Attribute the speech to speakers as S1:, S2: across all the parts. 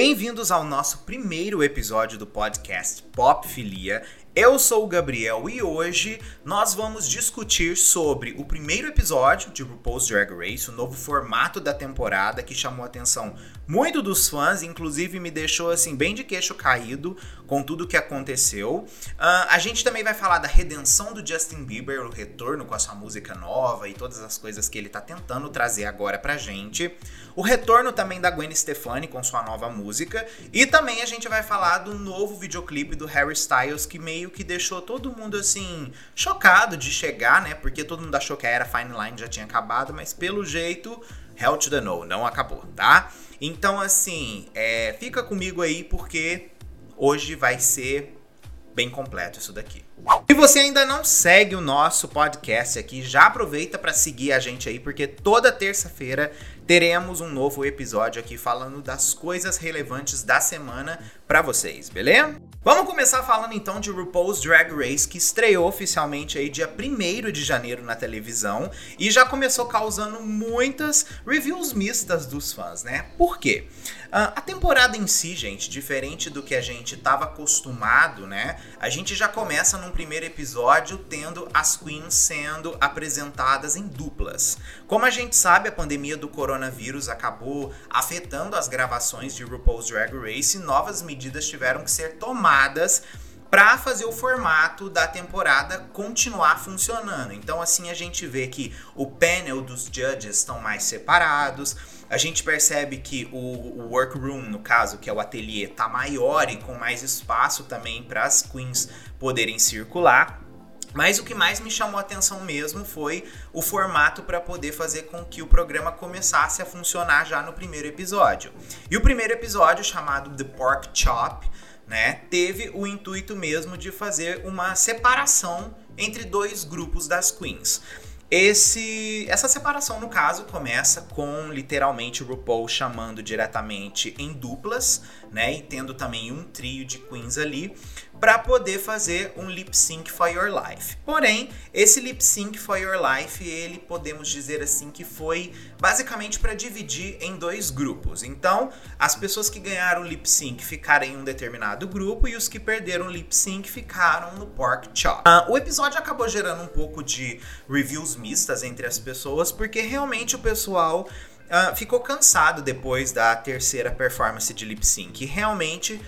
S1: Bem-vindos ao nosso primeiro episódio do podcast Pop Filia. Eu sou o Gabriel e hoje nós vamos discutir sobre o primeiro episódio de RuPaul's Drag Race, o novo formato da temporada que chamou a atenção muito dos fãs, inclusive me deixou assim bem de queixo caído com tudo que aconteceu. Uh, a gente também vai falar da redenção do Justin Bieber, o retorno com a sua música nova e todas as coisas que ele tá tentando trazer agora pra gente. O retorno também da Gwen Stefani com sua nova música e também a gente vai falar do novo videoclipe do Harry Styles que meio meio que deixou todo mundo assim chocado de chegar, né? Porque todo mundo achou que a era Fine Line já tinha acabado, mas pelo jeito, Hell to the No, não acabou, tá? Então, assim, é, fica comigo aí porque hoje vai ser bem completo isso daqui. Se você ainda não segue o nosso podcast aqui, já aproveita para seguir a gente aí, porque toda terça-feira teremos um novo episódio aqui falando das coisas relevantes da semana para vocês, beleza? Vamos começar falando então de RuPaul's Drag Race, que estreou oficialmente aí dia 1 de janeiro na televisão e já começou causando muitas reviews mistas dos fãs, né? Por quê? Uh, a temporada em si, gente, diferente do que a gente estava acostumado, né? A gente já começa num primeiro episódio tendo as queens sendo apresentadas em duplas. Como a gente sabe, a pandemia do coronavírus acabou afetando as gravações de RuPaul's Drag Race e novas medidas tiveram que ser tomadas para fazer o formato da temporada continuar funcionando. Então assim a gente vê que o panel dos judges estão mais separados. A gente percebe que o, o workroom, no caso, que é o ateliê, tá maior e com mais espaço também para as queens poderem circular. Mas o que mais me chamou a atenção mesmo foi o formato para poder fazer com que o programa começasse a funcionar já no primeiro episódio. E o primeiro episódio, chamado The Pork Chop, né, teve o intuito mesmo de fazer uma separação entre dois grupos das queens. Esse, essa separação, no caso, começa com literalmente o RuPaul chamando diretamente em duplas, né? E tendo também um trio de queens ali para poder fazer um lip sync for your life. Porém, esse lip sync for your life, ele podemos dizer assim que foi basicamente para dividir em dois grupos. Então, as pessoas que ganharam lip sync ficaram em um determinado grupo e os que perderam lip sync ficaram no pork chop. Uh, o episódio acabou gerando um pouco de reviews mistas entre as pessoas porque realmente o pessoal Uh, ficou cansado depois da terceira performance de lip sync. Realmente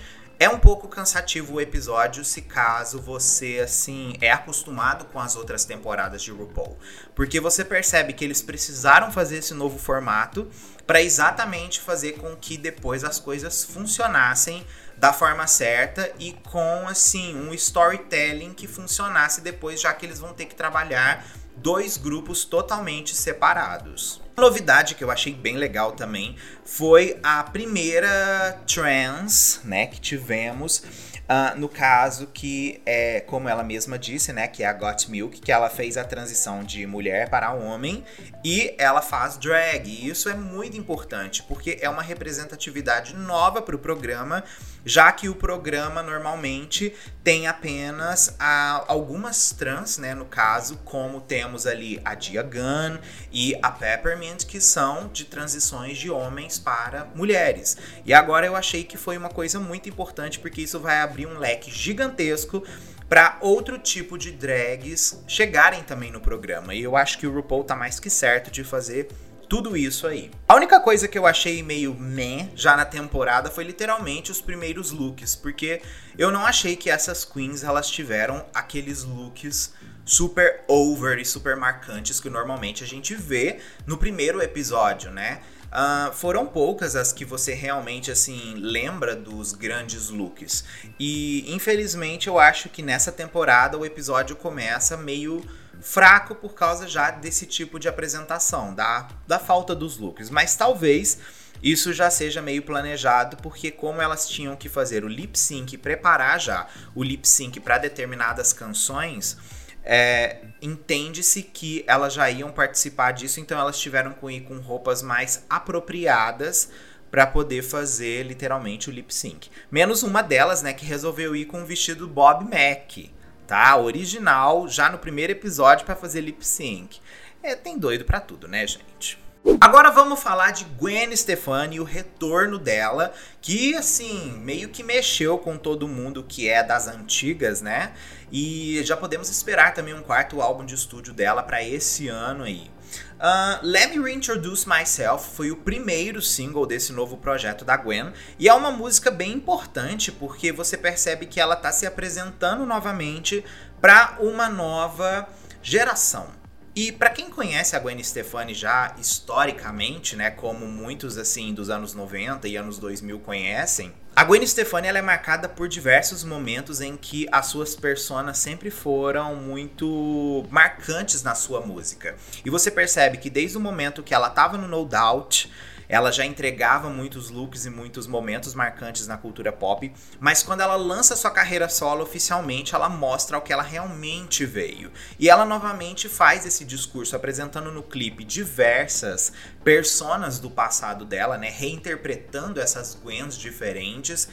S1: é um pouco cansativo o episódio se caso você assim é acostumado com as outras temporadas de RuPaul, porque você percebe que eles precisaram fazer esse novo formato para exatamente fazer com que depois as coisas funcionassem da forma certa e com assim um storytelling que funcionasse depois, já que eles vão ter que trabalhar dois grupos totalmente separados. Uma novidade que eu achei bem legal também foi a primeira trans, né, que tivemos Uh, no caso que é, como ela mesma disse, né, que é a Got Milk, que ela fez a transição de mulher para homem e ela faz drag. E isso é muito importante, porque é uma representatividade nova para o programa, já que o programa normalmente tem apenas a, algumas trans, né, no caso, como temos ali a Dia Gunn e a Peppermint, que são de transições de homens para mulheres. E agora eu achei que foi uma coisa muito importante, porque isso vai abrir um leque gigantesco para outro tipo de drags chegarem também no programa. E eu acho que o RuPaul tá mais que certo de fazer tudo isso aí. A única coisa que eu achei meio meh já na temporada foi literalmente os primeiros looks, porque eu não achei que essas queens elas tiveram aqueles looks super over e super marcantes que normalmente a gente vê no primeiro episódio, né? Uh, foram poucas as que você realmente assim lembra dos grandes looks. E infelizmente eu acho que nessa temporada o episódio começa meio fraco por causa já desse tipo de apresentação, da, da falta dos looks. Mas talvez isso já seja meio planejado, porque como elas tinham que fazer o lip sync, preparar já o lip sync para determinadas canções, é, entende-se que elas já iam participar disso, então elas tiveram que ir com roupas mais apropriadas para poder fazer literalmente o lip sync. Menos uma delas, né, que resolveu ir com o vestido Bob Mac, tá? Original, já no primeiro episódio para fazer lip sync. É, tem doido para tudo, né, gente? Agora vamos falar de Gwen Stefani e o retorno dela, que assim, meio que mexeu com todo mundo que é das antigas, né? E já podemos esperar também um quarto álbum de estúdio dela para esse ano aí. Uh, Let Me Reintroduce Myself foi o primeiro single desse novo projeto da Gwen e é uma música bem importante porque você percebe que ela está se apresentando novamente para uma nova geração. E para quem conhece a Gwen Stefani já historicamente, né, como muitos assim dos anos 90 e anos 2000 conhecem, a Gwen Stefani ela é marcada por diversos momentos em que as suas personas sempre foram muito marcantes na sua música. E você percebe que desde o momento que ela estava no No Doubt, ela já entregava muitos looks e muitos momentos marcantes na cultura pop, mas quando ela lança sua carreira solo oficialmente, ela mostra o que ela realmente veio. E ela novamente faz esse discurso apresentando no clipe diversas personas do passado dela, né, reinterpretando essas Gwens diferentes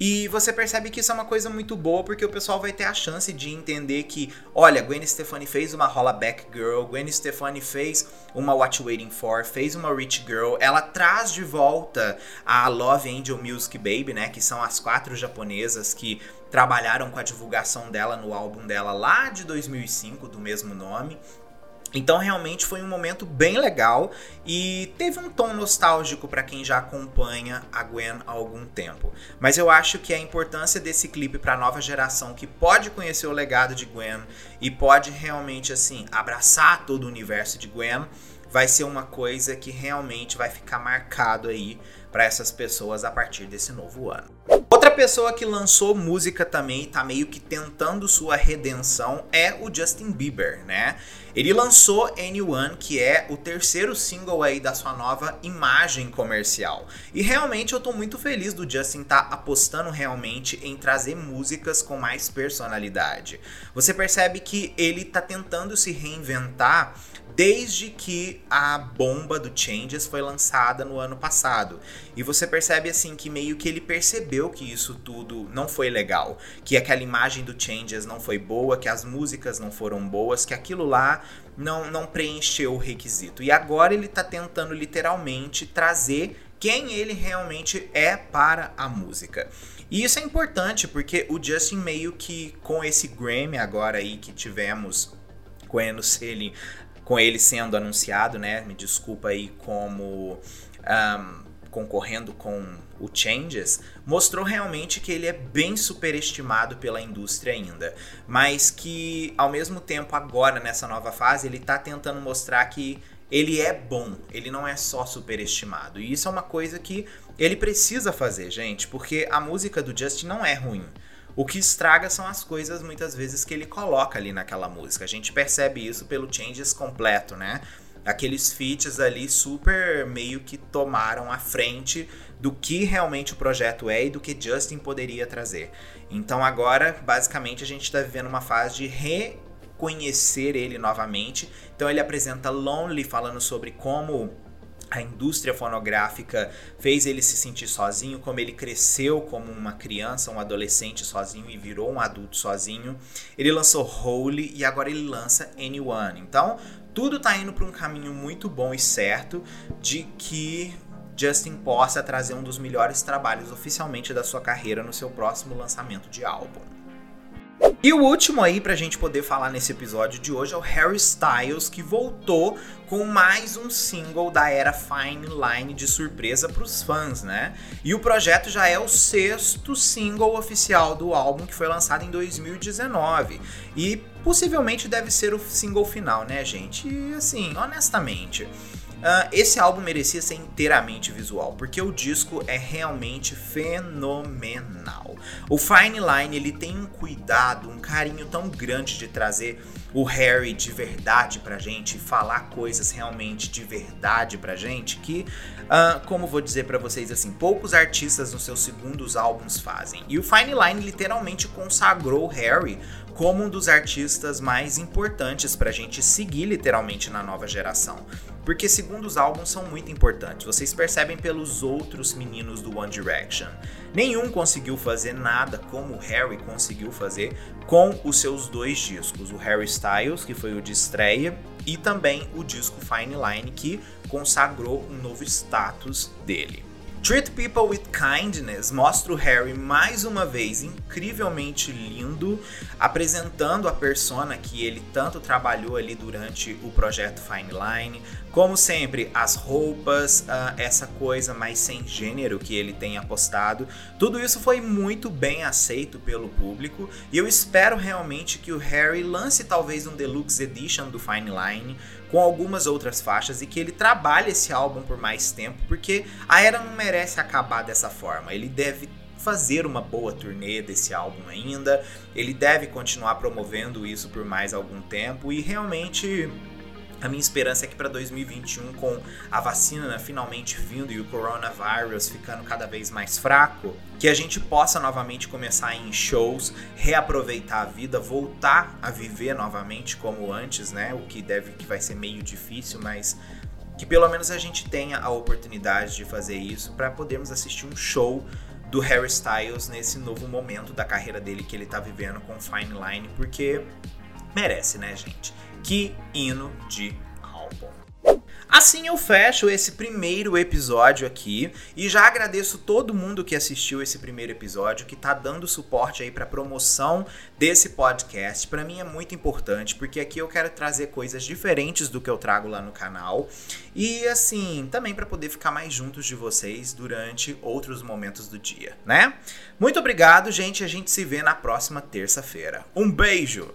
S1: e você percebe que isso é uma coisa muito boa porque o pessoal vai ter a chance de entender que, olha, Gwen Stefani fez uma Hollaback Girl, Gwen Stefani fez uma What You Waiting For, fez uma Rich Girl, ela traz de volta a Love Angel Music Baby, né, que são as quatro japonesas que trabalharam com a divulgação dela no álbum dela lá de 2005, do mesmo nome. Então realmente foi um momento bem legal e teve um tom nostálgico para quem já acompanha a Gwen há algum tempo. Mas eu acho que a importância desse clipe para a nova geração que pode conhecer o legado de Gwen e pode realmente assim abraçar todo o universo de Gwen vai ser uma coisa que realmente vai ficar marcado aí para essas pessoas a partir desse novo ano. Pessoa que lançou música também, tá meio que tentando sua redenção, é o Justin Bieber, né? Ele lançou Anyone, que é o terceiro single aí da sua nova imagem comercial. E realmente eu tô muito feliz do Justin tá apostando realmente em trazer músicas com mais personalidade. Você percebe que ele tá tentando se reinventar desde que a bomba do Changes foi lançada no ano passado. E você percebe assim que meio que ele percebeu que isso tudo não foi legal, que aquela imagem do Changes não foi boa, que as músicas não foram boas, que aquilo lá não, não preencheu o requisito. E agora ele está tentando literalmente trazer quem ele realmente é para a música. E isso é importante porque o Justin meio que com esse Grammy agora aí que tivemos com ele com ele sendo anunciado, né? Me desculpa aí como um, concorrendo com o Changes, mostrou realmente que ele é bem superestimado pela indústria ainda, mas que ao mesmo tempo agora nessa nova fase ele está tentando mostrar que ele é bom, ele não é só superestimado. E isso é uma coisa que ele precisa fazer, gente, porque a música do Justin não é ruim. O que estraga são as coisas muitas vezes que ele coloca ali naquela música. A gente percebe isso pelo Changes completo, né? Aqueles feats ali super meio que tomaram a frente do que realmente o projeto é e do que Justin poderia trazer. Então agora, basicamente, a gente está vivendo uma fase de reconhecer ele novamente. Então ele apresenta Lonely falando sobre como a indústria fonográfica fez ele se sentir sozinho, como ele cresceu como uma criança, um adolescente sozinho e virou um adulto sozinho. Ele lançou Holy e agora ele lança Anyone. Então, tudo tá indo para um caminho muito bom e certo de que Justin possa trazer um dos melhores trabalhos oficialmente da sua carreira no seu próximo lançamento de álbum. E o último aí pra gente poder falar nesse episódio de hoje é o Harry Styles, que voltou com mais um single da era Fine Line de surpresa pros fãs, né? E o projeto já é o sexto single oficial do álbum que foi lançado em 2019. E possivelmente deve ser o single final, né, gente? E assim, honestamente. Uh, esse álbum merecia ser inteiramente visual, porque o disco é realmente fenomenal. O Fine Line ele tem um cuidado, um carinho tão grande de trazer o Harry de verdade pra gente, falar coisas realmente de verdade pra gente, que, uh, como vou dizer para vocês assim, poucos artistas nos seus segundos álbuns fazem. E o Fine Line literalmente consagrou o Harry como um dos artistas mais importantes pra gente seguir literalmente na nova geração. Porque segundos álbuns são muito importantes. Vocês percebem pelos outros meninos do One Direction. Nenhum conseguiu fazer nada como o Harry conseguiu fazer com os seus dois discos, o Harry Styles, que foi o de estreia, e também o disco Fine Line, que consagrou um novo status dele. Treat People with Kindness mostra o Harry mais uma vez incrivelmente lindo, apresentando a persona que ele tanto trabalhou ali durante o projeto Fine Line. Como sempre, as roupas, uh, essa coisa mais sem gênero que ele tem apostado, tudo isso foi muito bem aceito pelo público e eu espero realmente que o Harry lance talvez um Deluxe Edition do Fine Line com algumas outras faixas e que ele trabalhe esse álbum por mais tempo, porque a era não merece acabar dessa forma. Ele deve fazer uma boa turnê desse álbum ainda, ele deve continuar promovendo isso por mais algum tempo e realmente a minha esperança é que para 2021, com a vacina né, finalmente vindo e o coronavírus ficando cada vez mais fraco, que a gente possa novamente começar em shows, reaproveitar a vida, voltar a viver novamente como antes, né? O que deve que vai ser meio difícil, mas que pelo menos a gente tenha a oportunidade de fazer isso para podermos assistir um show do Harry Styles nesse novo momento da carreira dele que ele tá vivendo com Fine Line, porque merece, né, gente? Que hino de álbum. Assim eu fecho esse primeiro episódio aqui e já agradeço todo mundo que assistiu esse primeiro episódio, que tá dando suporte aí para promoção desse podcast. Para mim é muito importante, porque aqui eu quero trazer coisas diferentes do que eu trago lá no canal e assim, também para poder ficar mais juntos de vocês durante outros momentos do dia, né? Muito obrigado, gente, a gente se vê na próxima terça-feira. Um beijo.